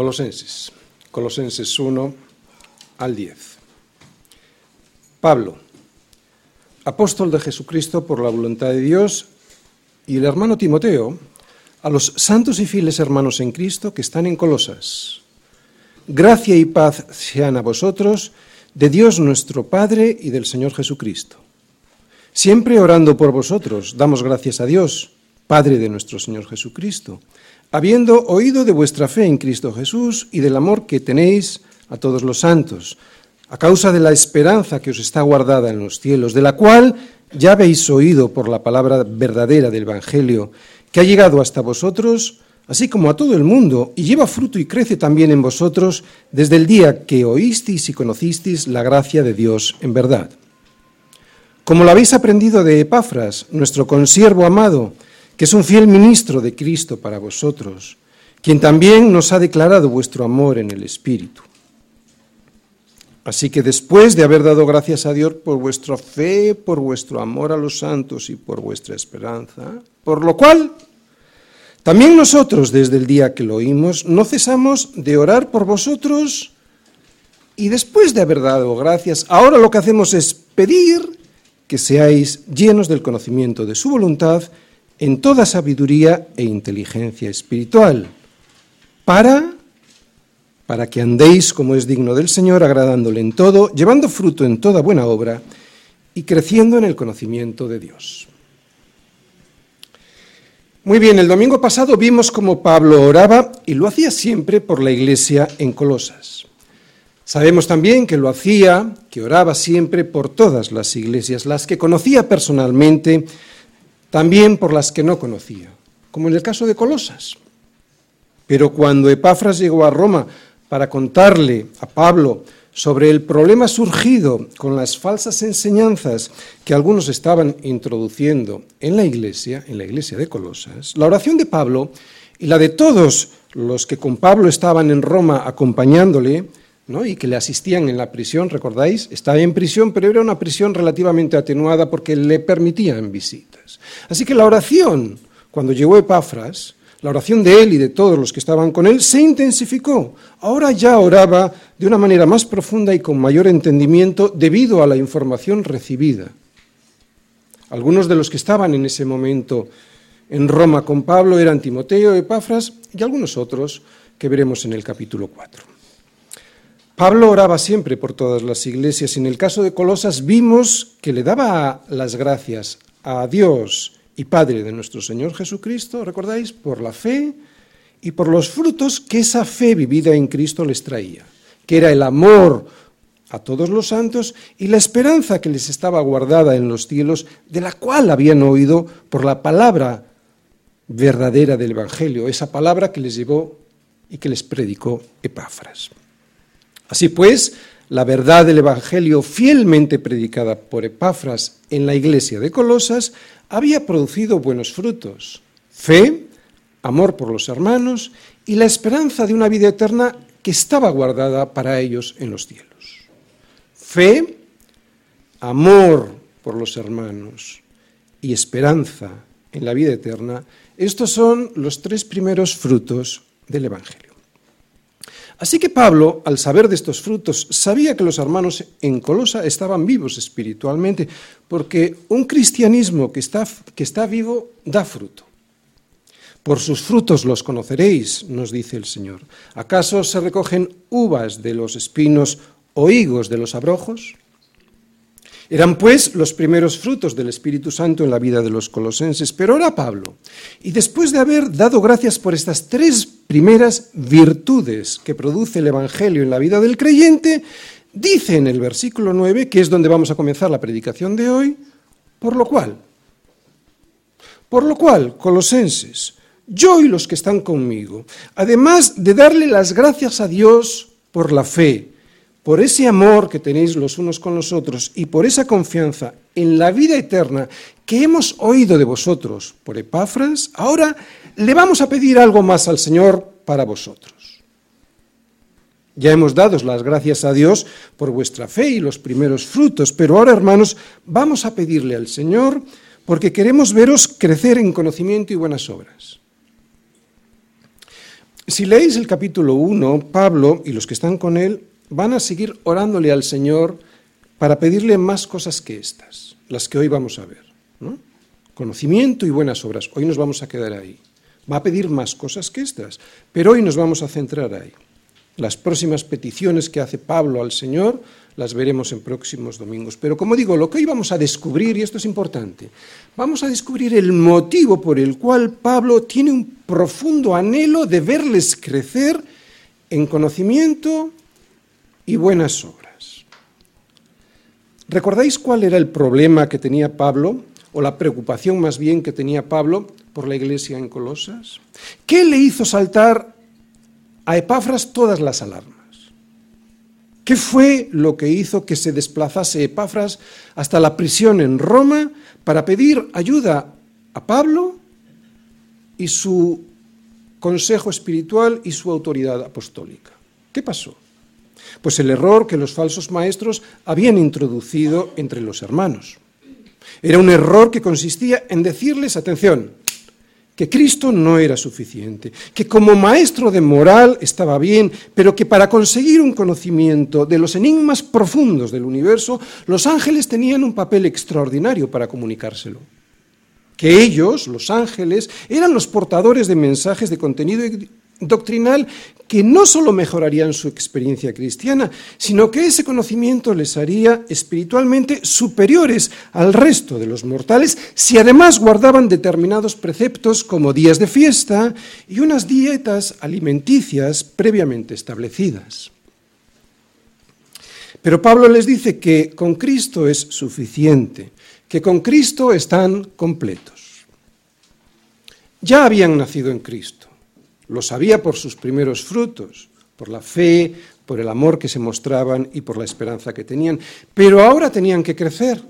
Colosenses, Colosenses 1 al 10. Pablo, apóstol de Jesucristo por la voluntad de Dios, y el hermano Timoteo, a los santos y fieles hermanos en Cristo que están en Colosas. Gracia y paz sean a vosotros, de Dios nuestro Padre y del Señor Jesucristo. Siempre orando por vosotros, damos gracias a Dios, Padre de nuestro Señor Jesucristo habiendo oído de vuestra fe en Cristo Jesús y del amor que tenéis a todos los santos, a causa de la esperanza que os está guardada en los cielos, de la cual ya habéis oído por la palabra verdadera del Evangelio, que ha llegado hasta vosotros, así como a todo el mundo, y lleva fruto y crece también en vosotros desde el día que oísteis y conocisteis la gracia de Dios en verdad. Como lo habéis aprendido de Epafras, nuestro consiervo amado, que es un fiel ministro de Cristo para vosotros, quien también nos ha declarado vuestro amor en el Espíritu. Así que después de haber dado gracias a Dios por vuestra fe, por vuestro amor a los santos y por vuestra esperanza, por lo cual también nosotros desde el día que lo oímos no cesamos de orar por vosotros y después de haber dado gracias, ahora lo que hacemos es pedir que seáis llenos del conocimiento de su voluntad en toda sabiduría e inteligencia espiritual, para para que andéis como es digno del Señor, agradándole en todo, llevando fruto en toda buena obra y creciendo en el conocimiento de Dios. Muy bien, el domingo pasado vimos cómo Pablo oraba y lo hacía siempre por la iglesia en Colosas. Sabemos también que lo hacía, que oraba siempre por todas las iglesias, las que conocía personalmente también por las que no conocía, como en el caso de Colosas. Pero cuando Epafras llegó a Roma para contarle a Pablo sobre el problema surgido con las falsas enseñanzas que algunos estaban introduciendo en la iglesia, en la iglesia de Colosas, la oración de Pablo y la de todos los que con Pablo estaban en Roma acompañándole, y que le asistían en la prisión, recordáis, estaba en prisión, pero era una prisión relativamente atenuada porque le permitían visitas. Así que la oración, cuando llegó Epafras, la oración de él y de todos los que estaban con él se intensificó. Ahora ya oraba de una manera más profunda y con mayor entendimiento debido a la información recibida. Algunos de los que estaban en ese momento en Roma con Pablo eran Timoteo, Epafras y algunos otros que veremos en el capítulo 4. Pablo oraba siempre por todas las iglesias y en el caso de Colosas vimos que le daba las gracias a Dios y Padre de nuestro Señor Jesucristo, ¿recordáis? Por la fe y por los frutos que esa fe vivida en Cristo les traía, que era el amor a todos los santos y la esperanza que les estaba guardada en los cielos, de la cual habían oído por la palabra verdadera del Evangelio, esa palabra que les llevó y que les predicó Epáfras. Así pues, la verdad del Evangelio fielmente predicada por Epafras en la iglesia de Colosas había producido buenos frutos, fe, amor por los hermanos y la esperanza de una vida eterna que estaba guardada para ellos en los cielos. Fe, amor por los hermanos y esperanza en la vida eterna, estos son los tres primeros frutos del Evangelio. Así que Pablo, al saber de estos frutos, sabía que los hermanos en Colosa estaban vivos espiritualmente, porque un cristianismo que está, que está vivo da fruto. Por sus frutos los conoceréis, nos dice el Señor. ¿Acaso se recogen uvas de los espinos o higos de los abrojos? Eran pues los primeros frutos del Espíritu Santo en la vida de los colosenses, pero ahora Pablo, y después de haber dado gracias por estas tres primeras virtudes que produce el Evangelio en la vida del creyente, dice en el versículo 9, que es donde vamos a comenzar la predicación de hoy, por lo cual, por lo cual, colosenses, yo y los que están conmigo, además de darle las gracias a Dios por la fe, por ese amor que tenéis los unos con los otros y por esa confianza en la vida eterna que hemos oído de vosotros por Epafras, ahora le vamos a pedir algo más al Señor para vosotros. Ya hemos dado las gracias a Dios por vuestra fe y los primeros frutos, pero ahora, hermanos, vamos a pedirle al Señor porque queremos veros crecer en conocimiento y buenas obras Si leéis el capítulo 1, Pablo y los que están con él van a seguir orándole al Señor para pedirle más cosas que estas, las que hoy vamos a ver. Conocimiento y buenas obras. Hoy nos vamos a quedar ahí. Va a pedir más cosas que estas, pero hoy nos vamos a centrar ahí. Las próximas peticiones que hace Pablo al Señor las veremos en próximos domingos. Pero como digo, lo que hoy vamos a descubrir, y esto es importante, vamos a descubrir el motivo por el cual Pablo tiene un profundo anhelo de verles crecer en conocimiento y buenas obras. ¿Recordáis cuál era el problema que tenía Pablo, o la preocupación más bien que tenía Pablo por la iglesia en Colosas? ¿Qué le hizo saltar a Epafras todas las alarmas? ¿Qué fue lo que hizo que se desplazase Epafras hasta la prisión en Roma para pedir ayuda a Pablo y su consejo espiritual y su autoridad apostólica? ¿Qué pasó? Pues el error que los falsos maestros habían introducido entre los hermanos. Era un error que consistía en decirles, atención, que Cristo no era suficiente, que como maestro de moral estaba bien, pero que para conseguir un conocimiento de los enigmas profundos del universo, los ángeles tenían un papel extraordinario para comunicárselo. Que ellos, los ángeles, eran los portadores de mensajes de contenido doctrinal que no solo mejorarían su experiencia cristiana, sino que ese conocimiento les haría espiritualmente superiores al resto de los mortales si además guardaban determinados preceptos como días de fiesta y unas dietas alimenticias previamente establecidas. Pero Pablo les dice que con Cristo es suficiente, que con Cristo están completos. Ya habían nacido en Cristo lo sabía por sus primeros frutos, por la fe, por el amor que se mostraban y por la esperanza que tenían. Pero ahora tenían que crecer.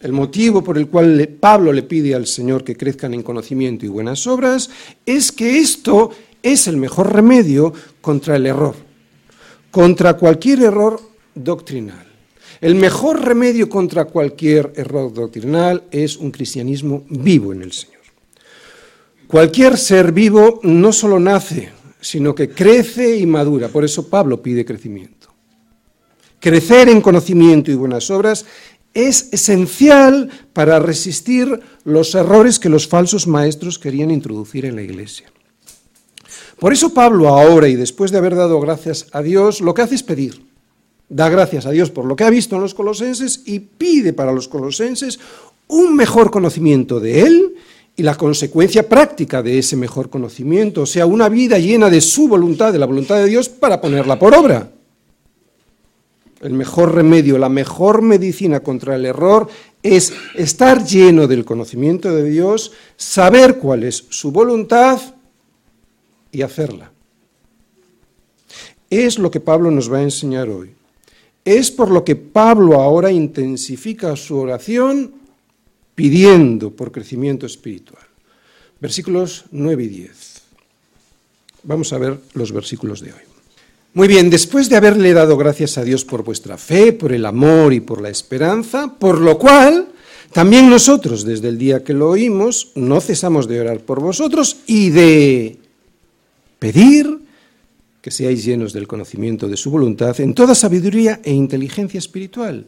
El motivo por el cual Pablo le pide al Señor que crezcan en conocimiento y buenas obras es que esto es el mejor remedio contra el error, contra cualquier error doctrinal. El mejor remedio contra cualquier error doctrinal es un cristianismo vivo en el Señor. Cualquier ser vivo no solo nace, sino que crece y madura. Por eso Pablo pide crecimiento. Crecer en conocimiento y buenas obras es esencial para resistir los errores que los falsos maestros querían introducir en la iglesia. Por eso Pablo ahora y después de haber dado gracias a Dios, lo que hace es pedir. Da gracias a Dios por lo que ha visto en los colosenses y pide para los colosenses un mejor conocimiento de Él y la consecuencia práctica de ese mejor conocimiento, o sea, una vida llena de su voluntad, de la voluntad de Dios, para ponerla por obra. El mejor remedio, la mejor medicina contra el error es estar lleno del conocimiento de Dios, saber cuál es su voluntad y hacerla. Es lo que Pablo nos va a enseñar hoy. Es por lo que Pablo ahora intensifica su oración pidiendo por crecimiento espiritual. Versículos 9 y 10. Vamos a ver los versículos de hoy. Muy bien, después de haberle dado gracias a Dios por vuestra fe, por el amor y por la esperanza, por lo cual también nosotros, desde el día que lo oímos, no cesamos de orar por vosotros y de pedir que seáis llenos del conocimiento de su voluntad en toda sabiduría e inteligencia espiritual,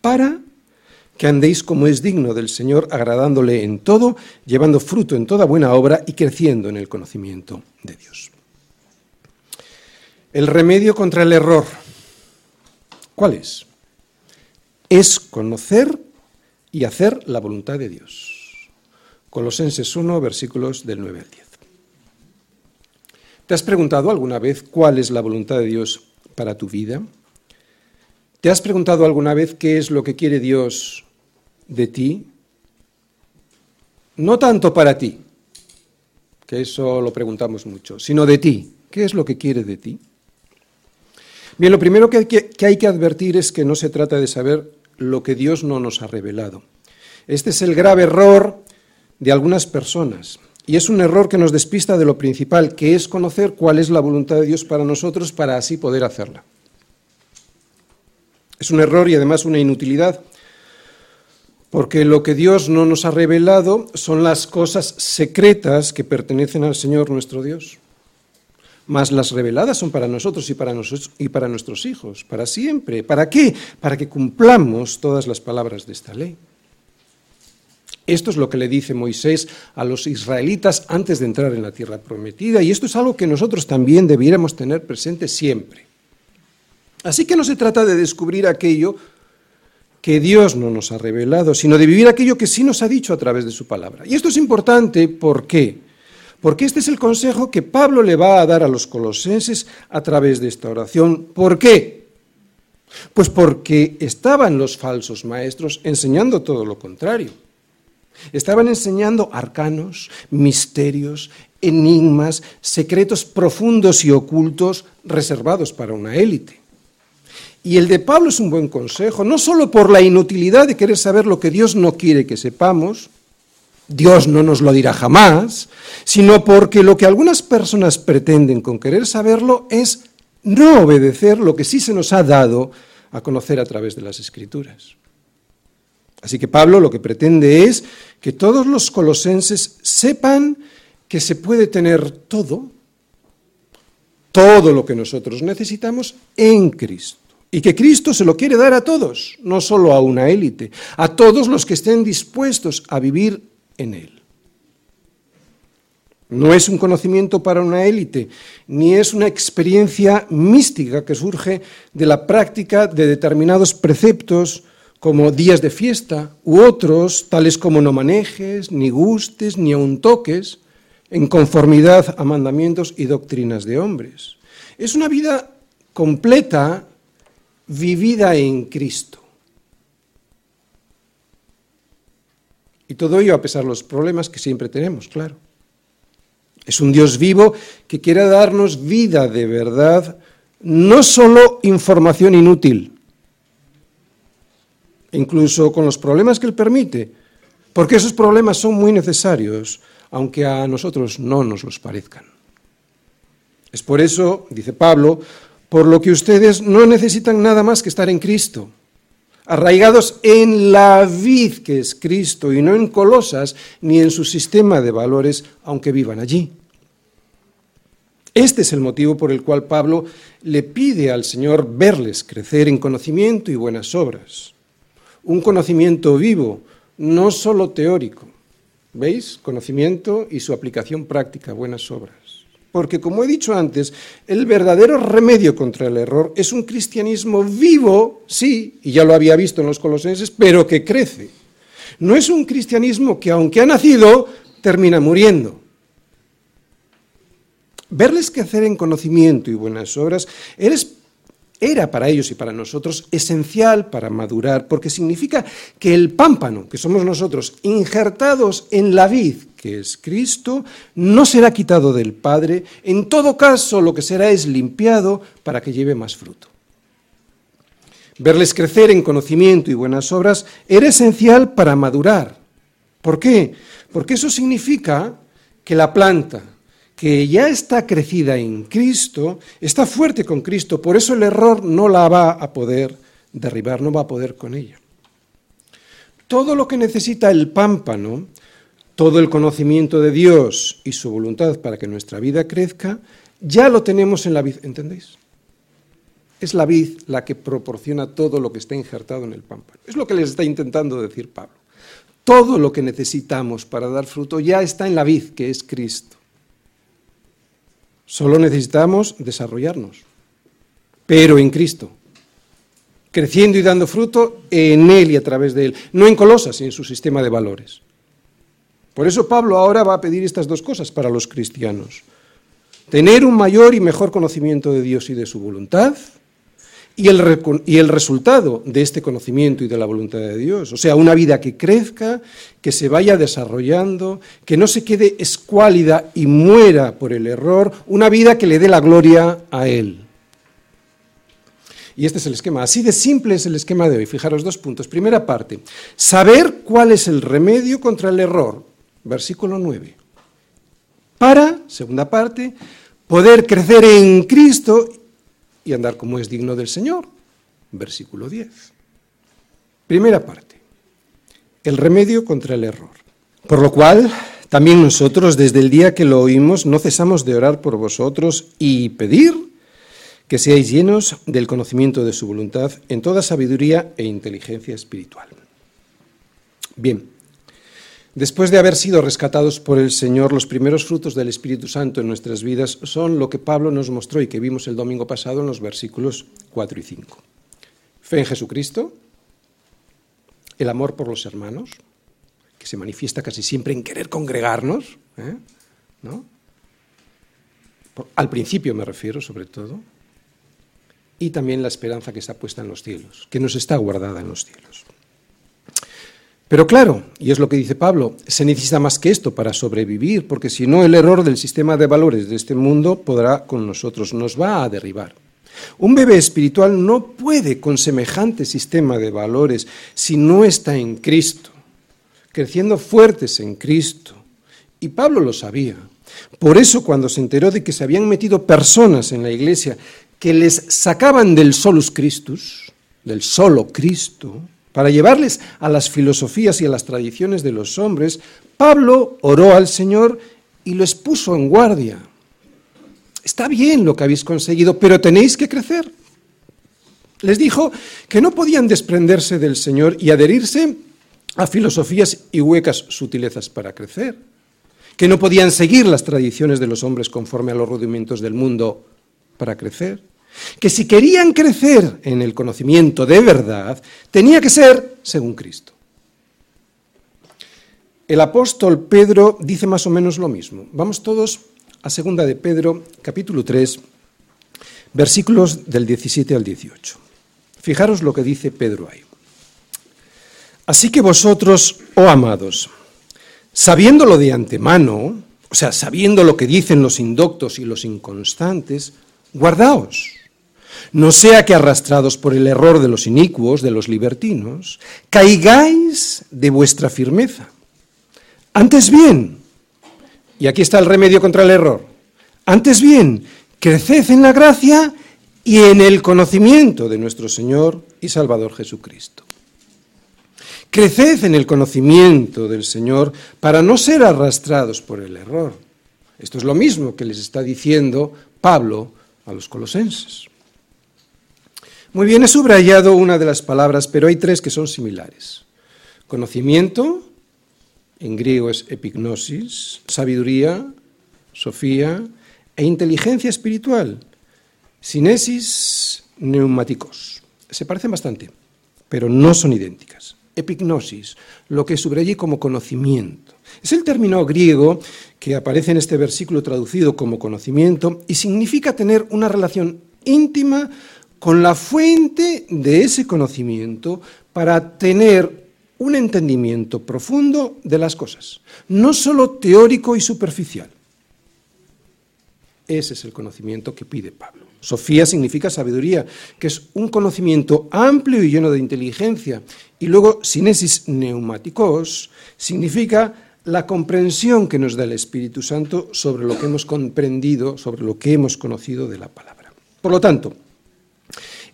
para que andéis como es digno del Señor, agradándole en todo, llevando fruto en toda buena obra y creciendo en el conocimiento de Dios. El remedio contra el error, ¿cuál es? Es conocer y hacer la voluntad de Dios. Colosenses 1, versículos del 9 al 10. ¿Te has preguntado alguna vez cuál es la voluntad de Dios para tu vida? ¿Te has preguntado alguna vez qué es lo que quiere Dios de ti, no tanto para ti, que eso lo preguntamos mucho, sino de ti. ¿Qué es lo que quiere de ti? Bien, lo primero que hay que, advertir es que no se trata de saber lo que Dios no nos ha revelado. Este es el grave error de algunas personas. Y es un error que nos despista de lo principal, que es conocer cuál es la voluntad de Dios para nosotros para así poder hacerla. Es un error y además una inutilidad, porque lo que Dios no nos ha revelado son las cosas secretas que pertenecen al Señor nuestro Dios. mas las reveladas son para nosotros y para, nosotros y para nuestros hijos, para siempre. ¿Para qué? Para que cumplamos todas las palabras de esta ley. Esto es lo que le dice Moisés a los israelitas antes de entrar en la tierra prometida y esto es algo que nosotros también debiéramos tener presente siempre. Así que no se trata de descubrir aquello que Dios no nos ha revelado, sino de vivir aquello que sí nos ha dicho a través de su palabra. Y esto es importante, ¿por qué? Porque este es el consejo que Pablo le va a dar a los colosenses a través de esta oración. ¿Por qué? Pues porque estaban los falsos maestros enseñando todo lo contrario. Estaban enseñando arcanos, misterios, enigmas, secretos profundos y ocultos reservados para una élite. Y el de Pablo es un buen consejo, no solo por la inutilidad de querer saber lo que Dios no quiere que sepamos, Dios no nos lo dirá jamás, sino porque lo que algunas personas pretenden con querer saberlo es no obedecer lo que sí se nos ha dado a conocer a través de las Escrituras. Así que Pablo lo que pretende es que todos los colosenses sepan que se puede tener todo, todo lo que nosotros necesitamos en Cristo. Y que Cristo se lo quiere dar a todos, no solo a una élite, a todos los que estén dispuestos a vivir en Él. No es un conocimiento para una élite, ni es una experiencia mística que surge de la práctica de determinados preceptos como días de fiesta u otros, tales como no manejes, ni gustes, ni aun toques, en conformidad a mandamientos y doctrinas de hombres. Es una vida completa vivida en Cristo. Y todo ello a pesar de los problemas que siempre tenemos, claro. Es un Dios vivo que quiere darnos vida de verdad, no solo información inútil, incluso con los problemas que Él permite, porque esos problemas son muy necesarios, aunque a nosotros no nos los parezcan. Es por eso, dice Pablo, por lo que ustedes no necesitan nada más que estar en Cristo, arraigados en la vid que es Cristo y no en Colosas ni en su sistema de valores, aunque vivan allí. Este es el motivo por el cual Pablo le pide al Señor verles crecer en conocimiento y buenas obras. Un conocimiento vivo, no solo teórico. ¿Veis? Conocimiento y su aplicación práctica, buenas obras. Porque, como he dicho antes, el verdadero remedio contra el error es un cristianismo vivo, sí, y ya lo había visto en los colosenses, pero que crece. No es un cristianismo que, aunque ha nacido, termina muriendo. Verles crecer en conocimiento y buenas obras era para ellos y para nosotros esencial para madurar, porque significa que el pámpano, que somos nosotros, injertados en la vid, que es Cristo, no será quitado del Padre, en todo caso lo que será es limpiado para que lleve más fruto. Verles crecer en conocimiento y buenas obras era esencial para madurar. ¿Por qué? Porque eso significa que la planta, que ya está crecida en Cristo, está fuerte con Cristo, por eso el error no la va a poder derribar, no va a poder con ella. Todo lo que necesita el pámpano, todo el conocimiento de Dios y su voluntad para que nuestra vida crezca, ya lo tenemos en la vid, ¿entendéis? Es la vid la que proporciona todo lo que está injertado en el pámpano. Es lo que les está intentando decir Pablo. Todo lo que necesitamos para dar fruto ya está en la vid, que es Cristo. Solo necesitamos desarrollarnos, pero en Cristo, creciendo y dando fruto en Él y a través de Él, no en Colosas, en su sistema de valores. Por eso Pablo ahora va a pedir estas dos cosas para los cristianos. Tener un mayor y mejor conocimiento de Dios y de su voluntad, y el, y el, resultado de este conocimiento y de la voluntad de Dios. O sea, una vida que crezca, que se vaya desarrollando, que no se quede escuálida y muera por el error, una vida que le dé la gloria a Él. Y este es el esquema. Así de simple es el esquema de hoy. Fijaros dos puntos. Primera parte, saber cuál es el remedio contra el error. Versículo 9. Para, segunda parte, poder crecer en Cristo y andar como es digno del Señor. Versículo 10. Primera parte. El remedio contra el error. Por lo cual, También nosotros, desde el día que lo oímos, no cesamos de orar por vosotros y pedir que seáis llenos del conocimiento de su voluntad en toda sabiduría e inteligencia espiritual. Bien, después de haber sido rescatados por el Señor, los primeros frutos del Espíritu Santo en nuestras vidas son lo que Pablo nos mostró y que vimos el domingo pasado en los versículos 4 y 5. Fe en Jesucristo, el amor por los hermanos, que se manifiesta casi siempre en querer congregarnos, ¿eh? al principio me refiero sobre todo, y también la esperanza que está puesta en los cielos, que nos está guardada en los cielos. Pero claro, y es lo que dice Pablo, se necesita más que esto para sobrevivir, porque si no el error del sistema de valores de este mundo podrá con nosotros, nos va a derribar. Un bebé espiritual no puede con semejante sistema de valores si no está en Cristo creciendo fuertes en Cristo. Y Pablo lo sabía. Por eso cuando se enteró de que se habían metido personas en la iglesia que les sacaban del solus Christus, del solo Cristo, para llevarles a las filosofías y a las tradiciones de los hombres, Pablo oró al Señor y los puso en guardia. Está bien lo que habéis conseguido, pero tenéis que crecer. Les dijo que no podían desprenderse del Señor y adherirse a filosofías y huecas sutilezas para crecer, que no podían seguir las tradiciones de los hombres conforme a los rudimentos del mundo para crecer, que si querían crecer en el conocimiento de verdad, tenía que ser según Cristo. El apóstol Pedro dice más o menos lo mismo. Vamos todos a segunda de Pedro, capítulo 3, versículos del 17 al 18. Fijaros lo que dice Pedro ahí. Así que vosotros, oh amados, sabiéndolo de antemano, o sea, sabiendo lo que dicen los indoctos y los inconstantes, guardaos. No sea que arrastrados por el error de los inicuos, de los libertinos, caigáis de vuestra firmeza. Antes bien, y aquí está el remedio contra el error, antes bien, creced en la gracia y en el conocimiento de nuestro Señor y Salvador Jesucristo. Creced en el conocimiento del Señor para no ser arrastrados por el error. Esto es lo mismo que les está diciendo Pablo a los colosenses. Muy bien, he subrayado una de las palabras, pero hay tres que son similares. Conocimiento, en griego es epignosis, sabiduría, sofía, e inteligencia espiritual, sinesis, neumáticos. Se parecen bastante, pero no son idénticas epignosis, lo que subrayé como conocimiento. Es el término griego que aparece en este versículo traducido como conocimiento y significa tener una relación íntima con la fuente de ese conocimiento para tener un entendimiento profundo de las cosas, no solo teórico y superficial. Ese es el conocimiento que pide Pablo. Sofía significa sabiduría, que es un conocimiento amplio y lleno de inteligencia. Y luego, sinesis neumáticos significa la comprensión que nos da el Espíritu Santo sobre lo que hemos comprendido, sobre lo que hemos conocido de la palabra. Por lo tanto,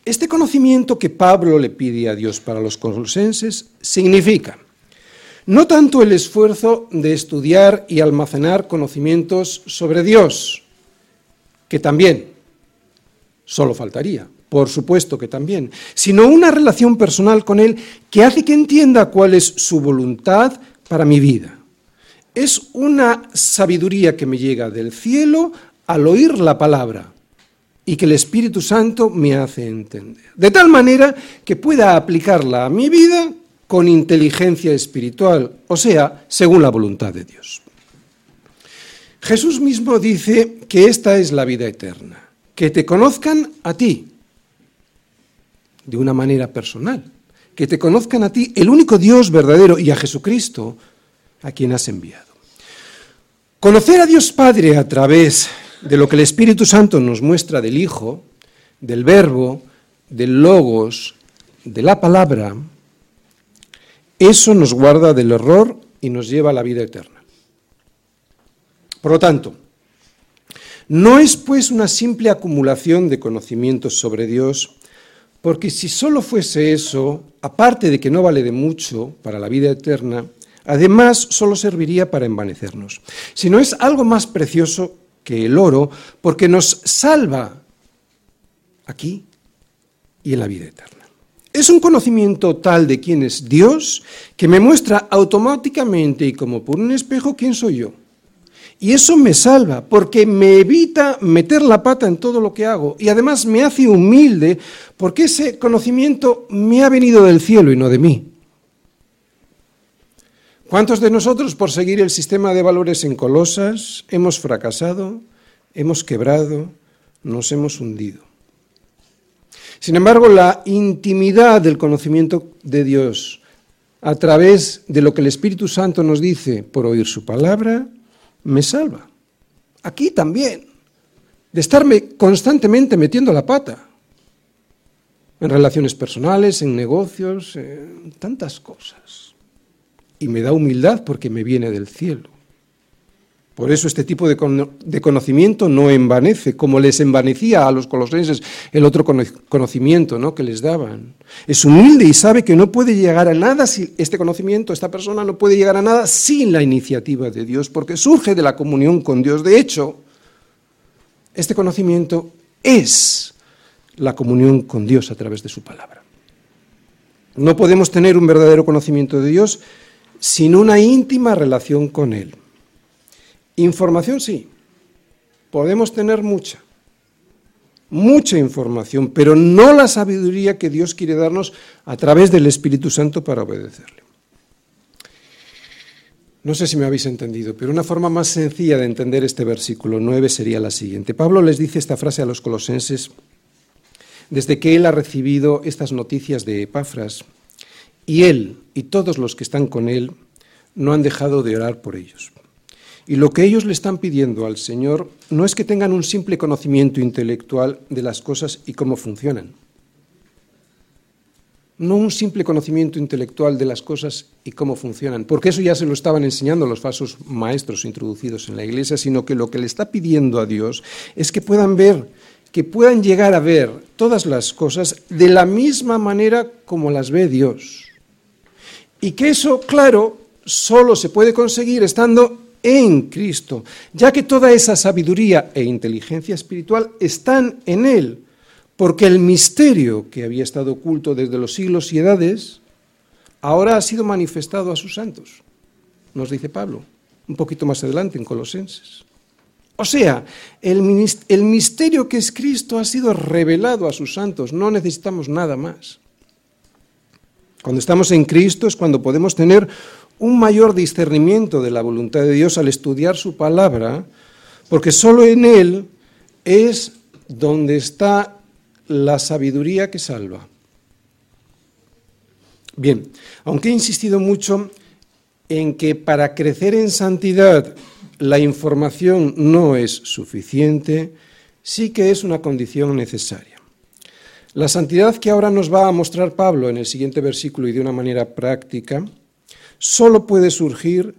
este conocimiento que Pablo le pide a Dios para los colosenses significa no tanto el esfuerzo de estudiar y almacenar conocimientos sobre Dios, que también, Solo faltaría, por supuesto que también, sino una relación personal con Él que hace que entienda cuál es su voluntad para mi vida. Es una sabiduría que me llega del cielo al oír la palabra y que el Espíritu Santo me hace entender. De tal manera que pueda aplicarla a mi vida con inteligencia espiritual, o sea, según la voluntad de Dios. Jesús mismo dice que esta es la vida eterna que te conozcan a ti de una manera personal, que te conozcan a ti, el único Dios verdadero, y a Jesucristo, a quien has enviado. Conocer a Dios Padre a través de lo que el Espíritu Santo nos muestra del Hijo, del Verbo, del Logos, de la palabra, eso nos guarda del error y nos lleva a la vida eterna. Por lo tanto, no es pues una simple acumulación de conocimientos sobre Dios, porque si solo fuese eso, aparte de que no vale de mucho para la vida eterna, Además, solo serviría para envanecernos. Si no es algo más precioso que el oro, porque nos salva aquí y en la vida eterna. Es un conocimiento tal de quién es Dios que me muestra automáticamente y como por un espejo quién soy yo. Y eso me salva porque me evita meter la pata en todo lo que hago y además me hace humilde porque ese conocimiento me ha venido del cielo y no de mí. ¿Cuántos de nosotros por seguir el sistema de valores en Colosas hemos fracasado, hemos quebrado, nos hemos hundido? Sin embargo, la intimidad del conocimiento de Dios a través de lo que el Espíritu Santo nos dice por oír su palabra, me salva. Aquí también, de estarme constantemente metiendo la pata en relaciones personales, en negocios, en tantas cosas y me da humildad porque me viene del cielo. Por eso este tipo de, conocimiento no envanece, como les envanecía a los colosenses el otro conocimiento ¿no? que les daban. Es humilde y sabe que no puede llegar a nada si este conocimiento, esta persona no puede llegar a nada sin la iniciativa de Dios, porque surge de la comunión con Dios. De hecho, este conocimiento es la comunión con Dios a través de su palabra. No podemos tener un verdadero conocimiento de Dios sin una íntima relación con Él. Información sí, podemos tener mucha, mucha información, pero no la sabiduría que Dios quiere darnos a través del Espíritu Santo para obedecerle. No sé si me habéis entendido, pero una forma más sencilla de entender este versículo 9 sería la siguiente. Pablo les dice esta frase a los colosenses desde que él ha recibido estas noticias de Epafras y él y todos los que están con él no han dejado de orar por ellos. Y lo que ellos le están pidiendo al Señor no es que tengan un simple conocimiento intelectual de las cosas y cómo funcionan. No un simple conocimiento intelectual de las cosas y cómo funcionan, porque eso ya se lo estaban enseñando los falsos maestros introducidos en la iglesia, sino que lo que le está pidiendo a Dios es que puedan ver, que puedan llegar a ver todas las cosas de la misma manera como las ve Dios. Y que eso, claro, solo se puede conseguir estando en Cristo, ya que toda esa sabiduría e inteligencia espiritual están en Él, porque el misterio que había estado oculto desde los siglos y edades, ahora ha sido manifestado a sus santos, nos dice Pablo, un poquito más adelante en Colosenses. O sea, el, el misterio que es Cristo ha sido revelado a sus santos, no necesitamos nada más. Cuando estamos en Cristo es cuando podemos tener un mayor discernimiento de la voluntad de Dios al estudiar su palabra, porque solo en Él es donde está la sabiduría que salva. Bien, aunque he insistido mucho en que para crecer en santidad la información no es suficiente, sí que es una condición necesaria. La santidad que ahora nos va a mostrar Pablo en el siguiente versículo y de una manera práctica, solo puede surgir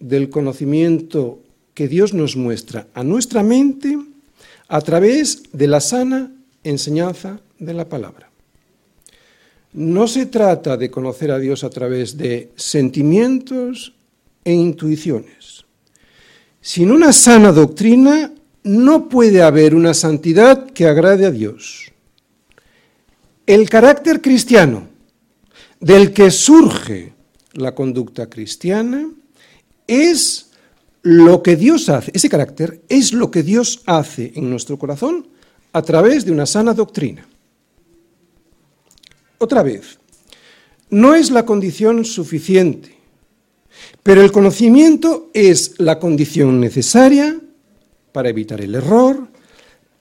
del conocimiento que Dios nos muestra a nuestra mente a través de la sana enseñanza de la palabra. No se trata de conocer a Dios a través de sentimientos e intuiciones. Sin una sana doctrina no puede haber una santidad que agrade a Dios. El carácter cristiano del que surge la conducta cristiana es lo que Dios hace, ese carácter es lo que Dios hace en nuestro corazón a través de una sana doctrina. Otra vez, no es la condición suficiente, pero el conocimiento es la condición necesaria para evitar el error,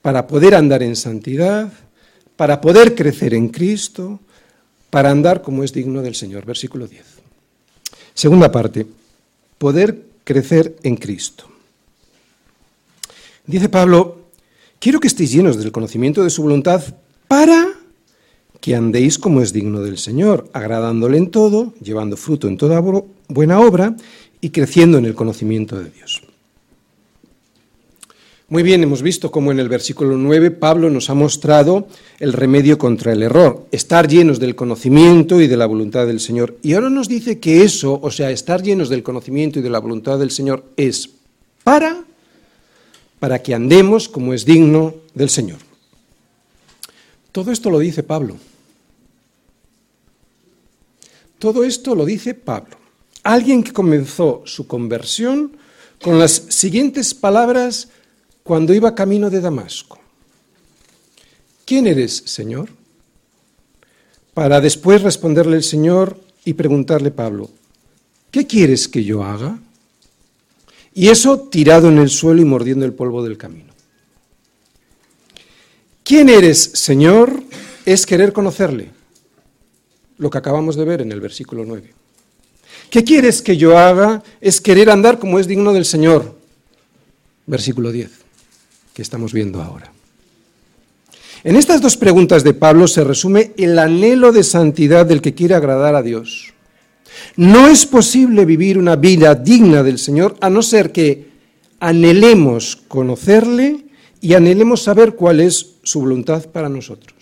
para poder andar en santidad, para poder crecer en Cristo, para andar como es digno del Señor. Versículo 10. Segunda parte, poder crecer en Cristo. Dice Pablo, quiero que estéis llenos del conocimiento de su voluntad para que andéis como es digno del Señor, agradándole en todo, llevando fruto en toda buena obra y creciendo en el conocimiento de Dios. Muy bien, hemos visto cómo en el versículo 9 Pablo nos ha mostrado el remedio contra el error, estar llenos del conocimiento y de la voluntad del Señor. Y ahora nos dice que eso, o sea, estar llenos del conocimiento y de la voluntad del Señor, es para, para que andemos como es digno del Señor. Todo esto lo dice Pablo. Todo esto lo dice Pablo. Alguien que comenzó su conversión con las siguientes palabras cuando iba camino de Damasco. ¿Quién eres, Señor? Para después responderle el Señor y preguntarle Pablo, ¿qué quieres que yo haga? Y eso tirado en el suelo y mordiendo el polvo del camino. ¿Quién eres, Señor? Es querer conocerle, lo que acabamos de ver en el versículo 9. ¿Qué quieres que yo haga? Es querer andar como es digno del Señor. Versículo 10 que estamos viendo ahora. En estas dos preguntas de Pablo se resume el anhelo de santidad del que quiere agradar a Dios. No es posible vivir una vida digna del Señor a no ser que anhelemos conocerle y anhelemos saber cuál es su voluntad para nosotros.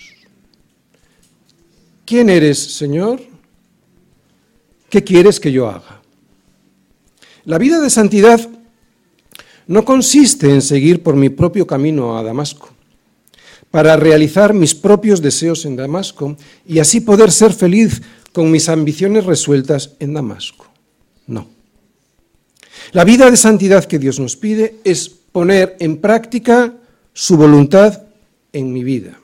¿Quién eres, Señor? ¿Qué quieres que yo haga? La vida de santidad no consiste en seguir por mi propio camino a Damasco, para realizar mis propios deseos en Damasco y así poder ser feliz con mis ambiciones resueltas en Damasco. No. La vida de santidad que Dios nos pide es poner en práctica su voluntad en mi vida.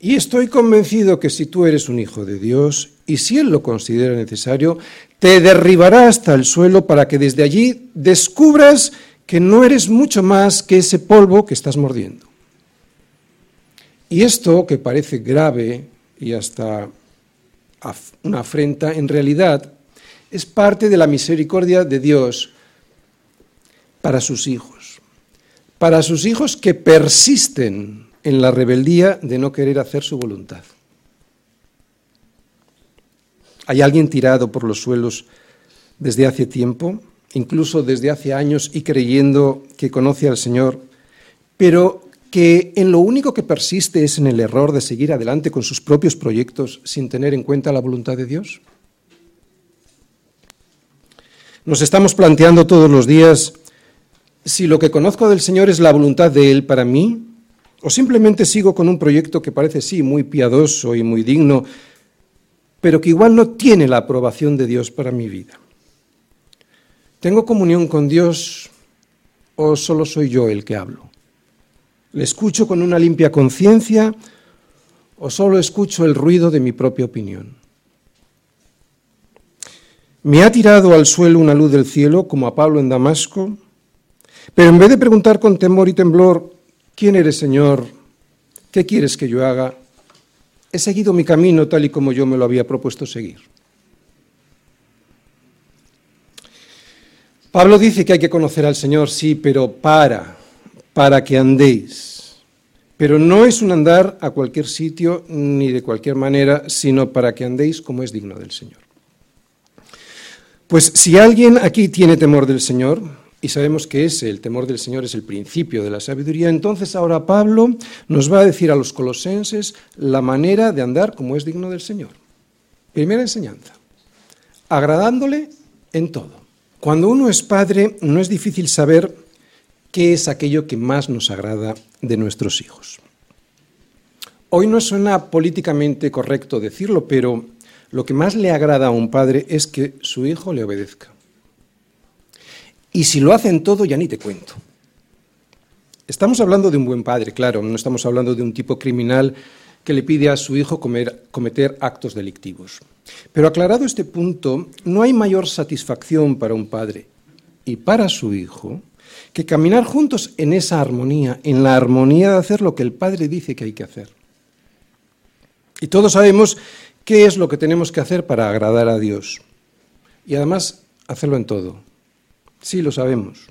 Y estoy convencido que si tú eres un hijo de Dios y si Él lo considera necesario, te derribará hasta el suelo para que desde allí descubras que no eres mucho más que ese polvo que estás mordiendo. Y esto, que parece grave y hasta una afrenta, en realidad es parte de la misericordia de Dios para sus hijos, para sus hijos que persisten en la rebeldía de no querer hacer su voluntad. ¿Hay alguien tirado por los suelos desde hace tiempo? Incluso desde hace años y creyendo que conoce al Señor, pero que en lo único que persiste es en el error de seguir adelante con sus propios proyectos sin tener en cuenta la voluntad de Dios? Nos estamos planteando todos los días si lo que conozco del Señor es la voluntad de Él para mí, o simplemente sigo con un proyecto que parece sí muy piadoso y muy digno, pero que igual no tiene la aprobación de Dios para mi vida. ¿Tengo comunión con Dios o solo soy yo el que hablo? ¿Le escucho con una limpia conciencia o solo escucho el ruido de mi propia opinión? ¿Me ha tirado al suelo una luz del cielo como a Pablo en Damasco? Pero en vez de preguntar con temor y temblor, ¿quién eres, Señor? ¿Qué quieres que yo haga? He seguido mi camino tal y como yo me lo había propuesto seguir. Pablo dice que hay que conocer al Señor, sí, pero para, para que andéis. Pero no es un andar a cualquier sitio ni de cualquier manera, sino para que andéis como es digno del Señor. Pues si alguien aquí tiene temor del Señor, y sabemos que ese, el temor del Señor, es el principio de la sabiduría, entonces ahora Pablo nos va a decir a los colosenses la manera de andar como es digno del Señor. Primera enseñanza, agradándole en todo. Cuando uno es padre, no es difícil saber qué es aquello que más nos agrada de nuestros hijos. Hoy no suena políticamente correcto decirlo, pero lo que más le agrada a un padre es que su hijo le obedezca. Y si lo hacen todo, ya ni te cuento. Estamos hablando de un buen padre, claro, no estamos hablando de un tipo criminal que le pide a su hijo cometer actos delictivos. Pero aclarado este punto, no hay mayor satisfacción para un padre y para su hijo que caminar juntos en esa armonía, en la armonía de hacer lo que el padre dice que hay que hacer. Y todos sabemos qué es lo que tenemos que hacer para agradar a Dios. Y además, hacerlo en todo. Sí lo sabemos.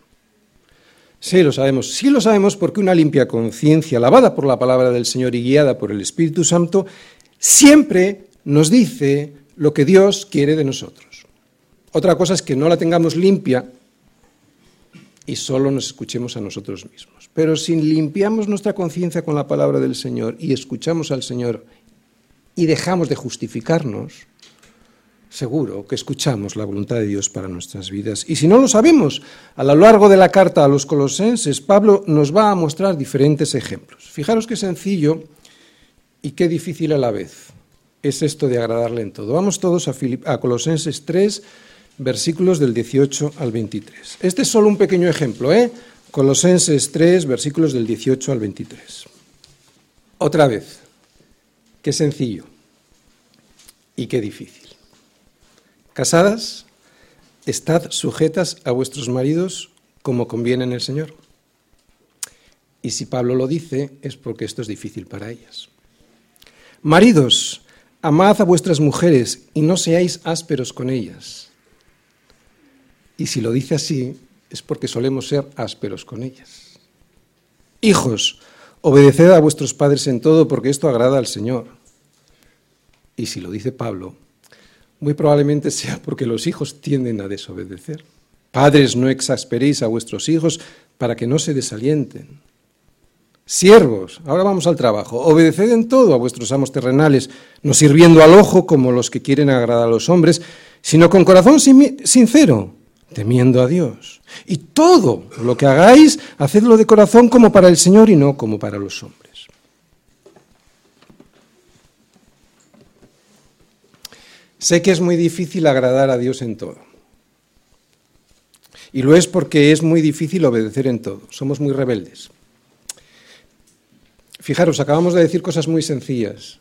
Sí lo sabemos. Sí lo sabemos porque una limpia conciencia, lavada por la palabra del Señor y guiada por el Espíritu Santo, siempre nos dice lo que Dios quiere de nosotros. Otra cosa es que no la tengamos limpia y solo nos escuchemos a nosotros mismos. Pero si limpiamos nuestra conciencia con la palabra del Señor y escuchamos al Señor y dejamos de justificarnos, seguro que escuchamos la voluntad de Dios para nuestras vidas. Y si no lo sabemos, a lo largo de la carta a los colosenses, Pablo nos va a mostrar diferentes ejemplos. Fijaros qué sencillo y qué difícil a la vez es esto de agradarle en todo. Vamos todos a, a Colosenses 3, versículos del 18 al 23. Este es solo un pequeño ejemplo, ¿eh? Colosenses 3, versículos del 18 al 23. Otra vez, qué sencillo y qué difícil. Casadas, estad sujetas a vuestros maridos como conviene en el Señor. Y si Pablo lo dice, es porque esto es difícil para ellas. Maridos, amad a vuestras mujeres y no seáis ásperos con ellas. Y si lo dice así, es porque solemos ser ásperos con ellas. Hijos, obedeced a vuestros padres en todo porque esto agrada al Señor. Y si lo dice Pablo, muy probablemente sea porque los hijos tienden a desobedecer. Padres, no exasperéis a vuestros hijos para que no se desalienten. Siervos, ahora vamos al trabajo, obedeced en todo a vuestros amos terrenales, no sirviendo al ojo como los que quieren agradar a los hombres, sino con corazón sincero, temiendo a Dios. Y todo lo que hagáis, hacedlo de corazón como para el Señor y no como para los hombres. Sé que es muy difícil agradar a Dios en todo. Y lo es porque es muy difícil obedecer en todo. Somos muy rebeldes. Fijaros, acabamos de decir cosas muy sencillas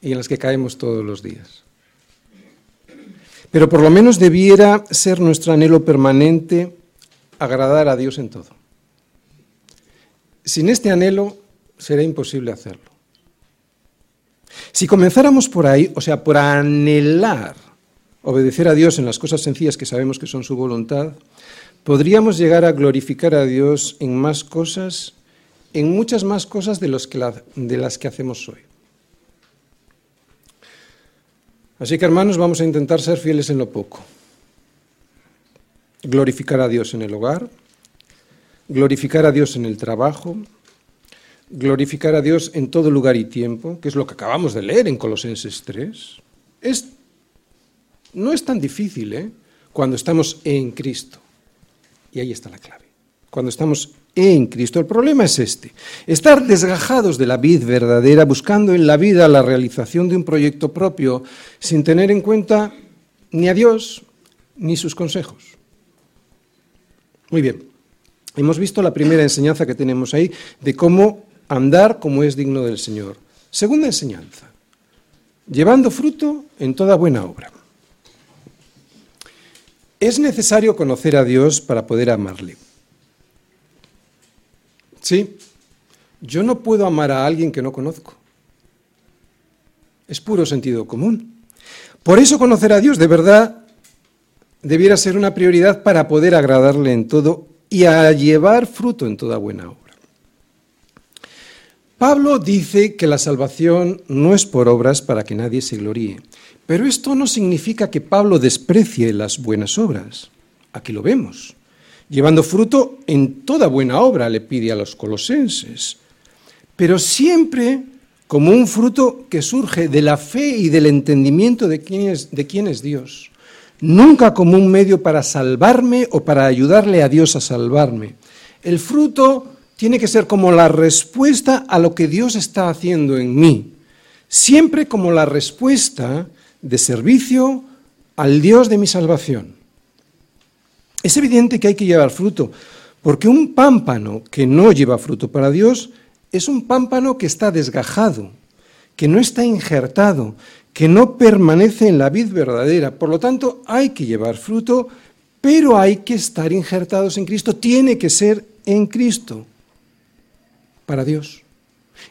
y en las que caemos todos los días. Pero por lo menos debiera ser nuestro anhelo permanente agradar a Dios en todo. Sin este anhelo será imposible hacerlo. Si comenzáramos por ahí, o sea, por anhelar obedecer a Dios en las cosas sencillas que sabemos que son su voluntad, podríamos llegar a glorificar a Dios en más cosas, en muchas más cosas de, las que hacemos hoy. Así que hermanos, vamos a intentar ser fieles en lo poco. Glorificar a Dios en el hogar, glorificar a Dios en el trabajo, glorificar a Dios en todo lugar y tiempo, que es lo que acabamos de leer en Colosenses 3, es, no es tan difícil ¿eh? cuando estamos en Cristo. Y ahí está la clave. Cuando estamos en Cristo. El problema es este. Estar desgajados de la vida verdadera, buscando en la vida la realización de un proyecto propio, sin tener en cuenta ni a Dios ni sus consejos. Muy bien. Hemos visto la primera enseñanza que tenemos ahí de cómo andar como es digno del Señor. Segunda enseñanza, llevando fruto en toda buena obra. Es necesario conocer a Dios para poder amarle. Sí, yo no puedo amar a alguien que no conozco. Es puro sentido común. Por eso conocer a Dios de verdad debiera ser una prioridad para poder agradarle en todo y a llevar fruto en toda buena obra. Pablo dice que la salvación no es por obras para que nadie se gloríe, pero esto no significa que Pablo desprecie las buenas obras. Aquí lo vemos. Llevando fruto en toda buena obra, le pide a los colosenses, pero siempre como un fruto que surge de la fe y del entendimiento de quién es, Dios. Nunca como un medio para salvarme o para ayudarle a Dios a salvarme. El fruto tiene que ser como la respuesta a lo que Dios está haciendo en mí, siempre como la respuesta de servicio al Dios de mi salvación. Es evidente que hay que llevar fruto, porque un pámpano que no lleva fruto para Dios es un pámpano que está desgajado, que no está injertado, que no permanece en la vid verdadera. Por lo tanto, hay que llevar fruto, pero hay que estar injertados en Cristo, tiene que ser en Cristo para Dios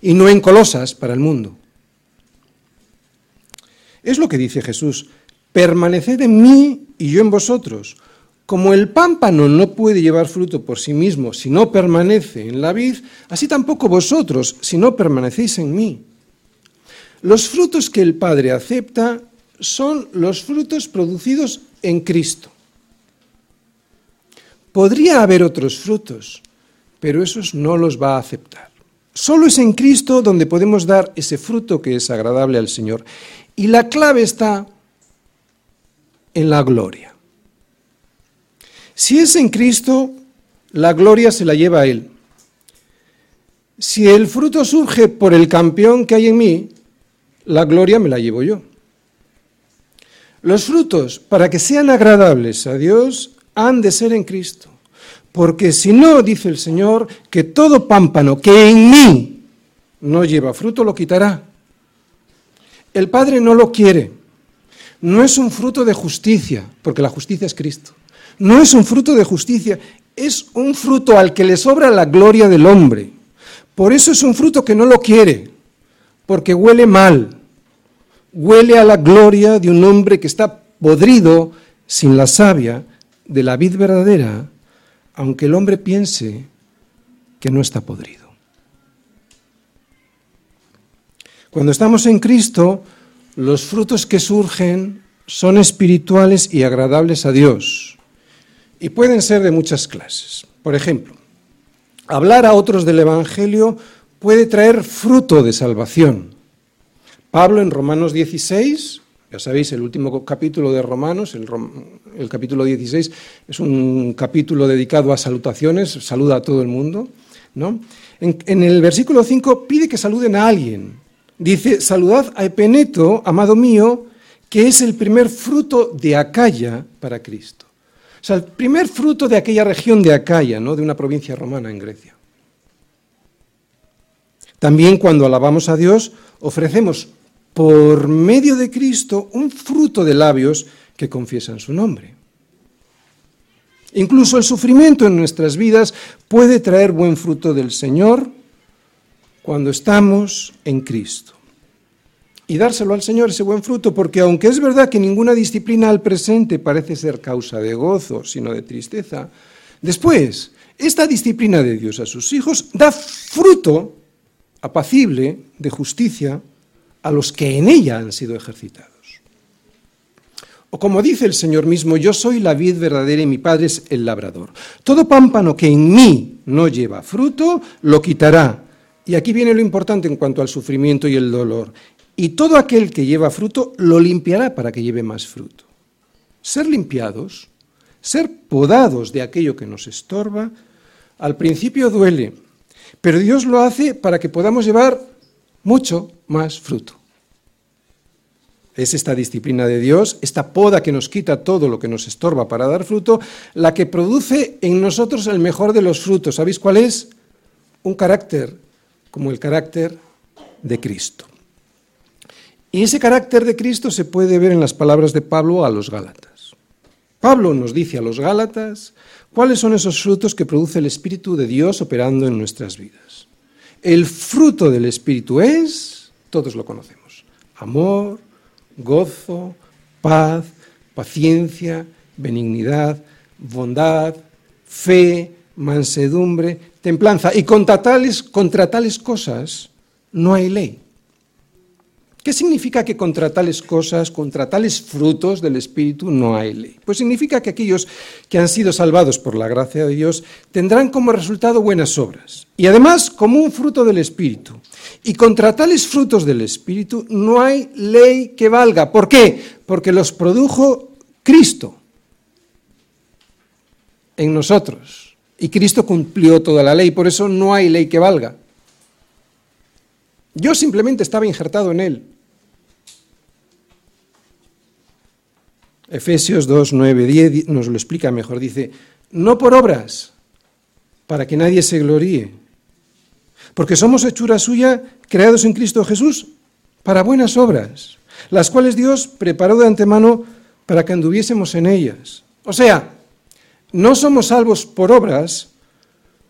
y no en colosas para el mundo. Es lo que dice Jesús, permaneced en mí y yo en vosotros. Como el pámpano no puede llevar fruto por sí mismo si no permanece en la vid, así tampoco vosotros si no permanecéis en mí. Los frutos que el Padre acepta son los frutos producidos en Cristo. Podría haber otros frutos, pero esos no los va a aceptar. Solo es en Cristo donde podemos dar ese fruto que es agradable al Señor. Y la clave está en la gloria. Si es en Cristo, la gloria se la lleva a Él. Si el fruto surge por el campeón que hay en mí, la gloria me la llevo yo. Los frutos, para que sean agradables a Dios, han de ser en Cristo. Porque si no, dice el Señor, que todo pámpano que en mí no lleva fruto lo quitará. El Padre no lo quiere. No es un fruto de justicia, porque la justicia es Cristo. No es un fruto de justicia, es un fruto al que le sobra la gloria del hombre. Por eso es un fruto que no lo quiere, porque huele mal, huele a la gloria de un hombre que está podrido sin la savia de la vid verdadera, aunque el hombre piense que no está podrido. Cuando estamos en Cristo, los frutos que surgen son espirituales y agradables a Dios. Y pueden ser de muchas clases. Por ejemplo, hablar a otros del Evangelio puede traer fruto de salvación. Pablo en Romanos 16, ya sabéis, el último capítulo de Romanos, el, capítulo 16, es un capítulo dedicado a salutaciones, saluda a todo el mundo. ¿no? En, en el versículo 5 pide que saluden a alguien. Dice, saludad a Epeneto, amado mío, que es el primer fruto de Acaya para Cristo. Sea, el primer fruto de aquella región de Acaya, ¿no? de una provincia romana en Grecia. También cuando alabamos a Dios, ofrecemos por medio de Cristo un fruto de labios que confiesan su nombre. Incluso el sufrimiento en nuestras vidas puede traer buen fruto del Señor cuando estamos en Cristo. Y dárselo al Señor ese buen fruto, porque aunque es verdad que ninguna disciplina al presente parece ser causa de gozo, sino de tristeza, después, esta disciplina de Dios a sus hijos da fruto apacible de justicia a los que en ella han sido ejercitados. O como dice el Señor mismo, yo soy la vid verdadera y mi Padre es el labrador. Todo pámpano que en mí no lleva fruto, lo quitará. Y aquí viene lo importante en cuanto al sufrimiento y el dolor. Y todo aquel que lleva fruto, lo limpiará para que lleve más fruto. Ser limpiados, ser podados de aquello que nos estorba, al principio duele, pero Dios lo hace para que podamos llevar mucho más fruto. Es esta disciplina de Dios, esta poda que nos quita todo lo que nos estorba para dar fruto, la que produce en nosotros el mejor de los frutos. ¿Sabéis cuál es? Un carácter como el carácter de Cristo. Y ese carácter de Cristo se puede ver en las palabras de Pablo a los Gálatas. Pablo nos dice a los Gálatas cuáles son esos frutos que produce el Espíritu de Dios operando en nuestras vidas. El fruto del Espíritu es, todos lo conocemos, amor, gozo, paz, paciencia, benignidad, bondad, fe, mansedumbre, templanza. Y contra tales, contra tales cosas no hay ley. ¿Qué significa que contra tales cosas, contra tales frutos del Espíritu no hay ley? Pues significa que aquellos que han sido salvados por la gracia de Dios tendrán como resultado buenas obras y además como un fruto del Espíritu. Y contra tales frutos del Espíritu no hay ley que valga. ¿Por qué? Porque los produjo Cristo en nosotros. Y Cristo cumplió toda la ley, por eso no hay ley que valga. Yo simplemente estaba injertado en él. Efesios 2, 9, 10 nos lo explica mejor. Dice, no por obras, para que nadie se gloríe, porque somos hechura suya, creados en Cristo Jesús, para buenas obras, las cuales Dios preparó de antemano para que anduviésemos en ellas. O sea, no somos salvos por obras,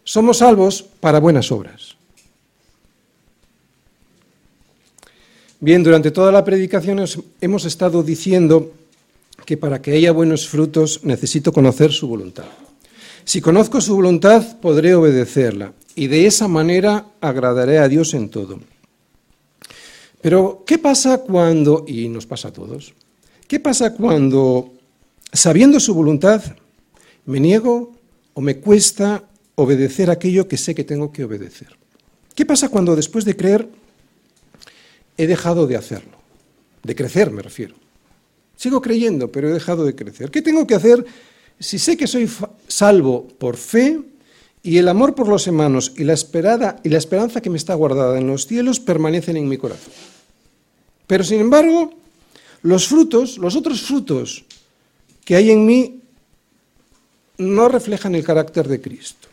somos salvos para buenas obras. Bien, durante toda la predicación hemos estado diciendo que para que haya buenos frutos necesito conocer su voluntad. Si conozco su voluntad, podré obedecerla y de esa manera agradaré a Dios en todo. Pero, ¿qué pasa cuando, y nos pasa a todos, qué pasa cuando, sabiendo su voluntad, me niego o me cuesta obedecer aquello que sé que tengo que obedecer. ¿Qué pasa cuando después de creer he dejado de hacerlo? De crecer me refiero. Sigo creyendo, pero he dejado de crecer. ¿Qué tengo que hacer si sé que soy salvo por fe y el amor por los hermanos y la, esperada, y la esperanza que me está guardada en los cielos permanecen en mi corazón? Pero sin embargo, los frutos, los otros frutos que hay en mí, no reflejan el carácter de Cristo.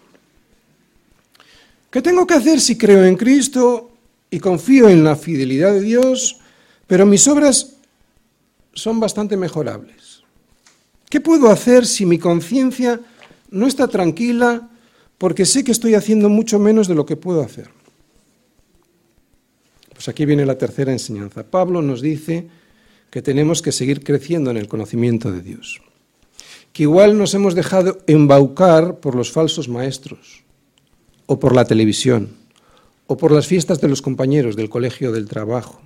¿Qué tengo que hacer si creo en Cristo y confío en la fidelidad de Dios, pero mis obras son bastante mejorables? ¿Qué puedo hacer si mi conciencia no está tranquila porque sé que estoy haciendo mucho menos de lo que puedo hacer? Pues aquí viene la tercera enseñanza. Pablo nos dice que tenemos que seguir creciendo en el conocimiento de Dios, que igual nos hemos dejado embaucar por los falsos maestros, o por la televisión, o por las fiestas de los compañeros del colegio del trabajo,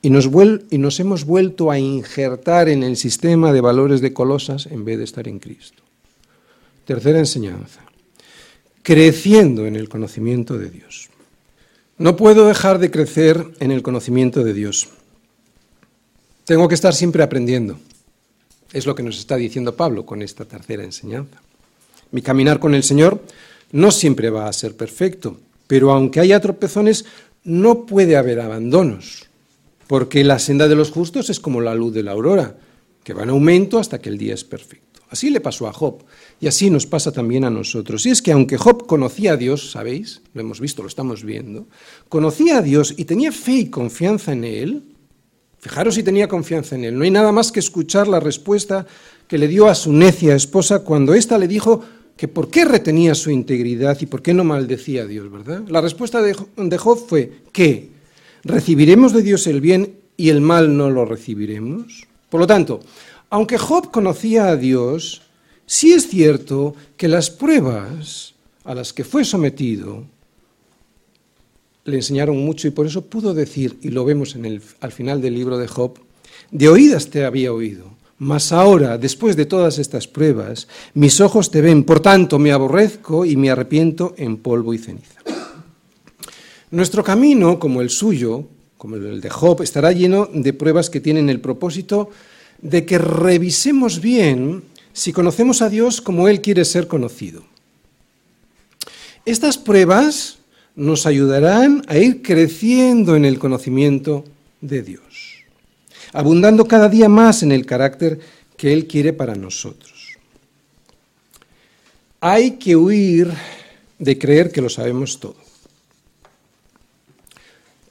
y nos, y nos hemos vuelto a injertar en el sistema de valores de Colosas en vez de estar en Cristo. Tercera enseñanza, creciendo en el conocimiento de Dios. No puedo dejar de crecer en el conocimiento de Dios. Tengo que estar siempre aprendiendo. Es lo que nos está diciendo Pablo con esta tercera enseñanza. Mi caminar con el Señor no siempre va a ser perfecto, pero aunque haya tropezones, no puede haber abandonos, porque la senda de los justos es como la luz de la aurora, que va en aumento hasta que el día es perfecto. Así le pasó a Job, y así nos pasa también a nosotros. Y es que aunque Job conocía a Dios, ¿sabéis? Lo hemos visto, lo estamos viendo, conocía a Dios y tenía fe y confianza en Él, Fijaros si tenía confianza en él. No hay nada más que escuchar la respuesta que le dio a su necia esposa cuando ésta le dijo que por qué retenía su integridad y por qué no maldecía a Dios, ¿verdad? La respuesta de Job fue que recibiremos de Dios el bien y el mal no lo recibiremos. Por lo tanto, aunque Job conocía a Dios, sí es cierto que las pruebas a las que fue sometido le enseñaron mucho y por eso pudo decir, y lo vemos al final del libro de Job, de oídas te había oído, mas ahora, después de todas estas pruebas, mis ojos te ven, por tanto me aborrezco y me arrepiento en polvo y ceniza. Nuestro camino, como el suyo, como el de Job, estará lleno de pruebas que tienen el propósito de que revisemos bien si conocemos a Dios como Él quiere ser conocido. Estas pruebas nos ayudarán a ir creciendo en el conocimiento de Dios, abundando cada día más en el carácter que Él quiere para nosotros. Hay que huir de creer que lo sabemos todo.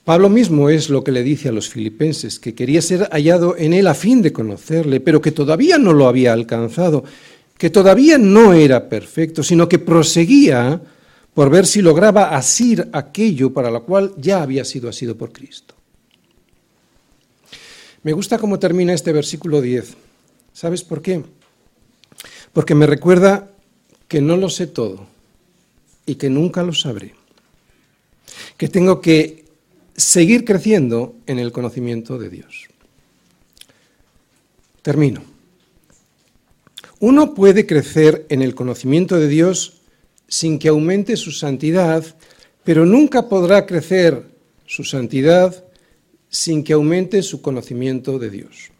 Pablo mismo es lo que le dice a los filipenses, que quería ser hallado en él a fin de conocerle, pero que todavía no lo había alcanzado, que todavía no era perfecto, sino que proseguía por ver si lograba asir aquello para lo cual ya había sido asido por Cristo. Me gusta cómo termina este versículo 10. ¿Sabes por qué? Porque me recuerda que no lo sé todo y que nunca lo sabré. Que tengo que seguir creciendo en el conocimiento de Dios. Termino. Uno puede crecer en el conocimiento de Dios sin que aumente su santidad, pero nunca podrá crecer su santidad sin que aumente su conocimiento de Dios.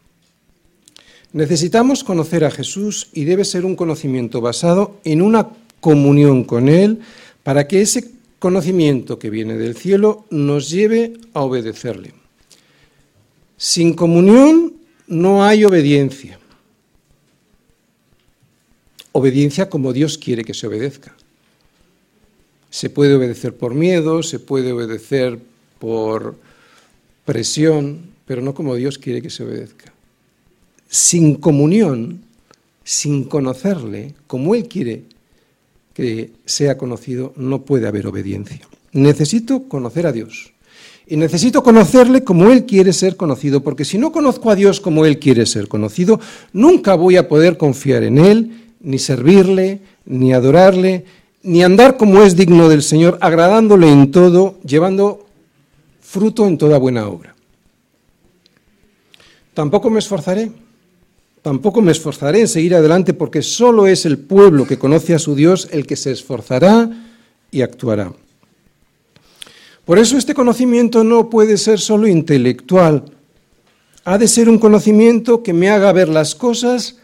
Necesitamos conocer a Jesús y debe ser un conocimiento basado en una comunión con Él para que ese conocimiento que viene del cielo nos lleve a obedecerle. Sin comunión no hay obediencia. Obediencia como Dios quiere que se obedezca. Se puede obedecer por miedo, se puede obedecer por presión, pero no como Dios quiere que se obedezca. Sin comunión, sin conocerle, como Él quiere que sea conocido, no puede haber obediencia. Necesito conocer a Dios. Y necesito conocerle como Él quiere ser conocido, porque si no conozco a Dios como Él quiere ser conocido, nunca voy a poder confiar en Él, ni servirle, ni adorarle, ni andar como es digno del Señor, agradándole en todo, llevando fruto en toda buena obra. Tampoco me esforzaré, Tampoco me esforzaré en seguir adelante porque solo es el pueblo que conoce a su Dios el que se esforzará y actuará. Por eso este conocimiento no puede ser solo intelectual, ha de ser un conocimiento que me haga ver las cosas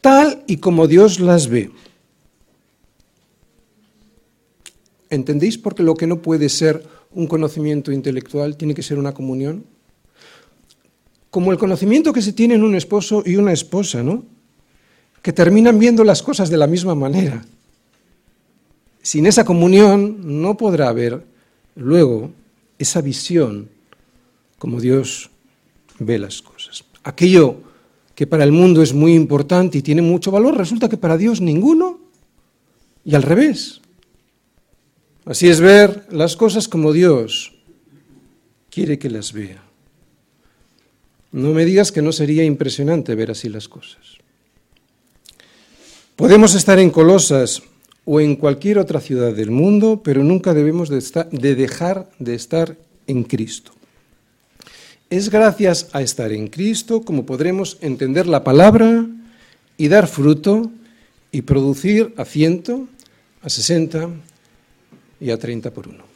tal y como Dios las ve. ¿Entendéis por qué lo que no puede ser un conocimiento intelectual tiene que ser una comunión? Como el conocimiento que se tiene en un esposo y una esposa, ¿no? Que terminan viendo las cosas de la misma manera. Sin esa comunión no podrá haber luego esa visión como Dios ve las cosas. Aquello que para el mundo es muy importante y tiene mucho valor, resulta que para Dios ninguno y al revés. Así es ver las cosas como Dios quiere que las vea. No me digas que no sería impresionante ver así las cosas. Podemos estar en Colosas o en cualquier otra ciudad del mundo, pero nunca debemos de, de dejar de estar en Cristo. Es gracias a estar en Cristo como podremos entender la palabra y dar fruto y producir a ciento, a sesenta y a treinta por uno.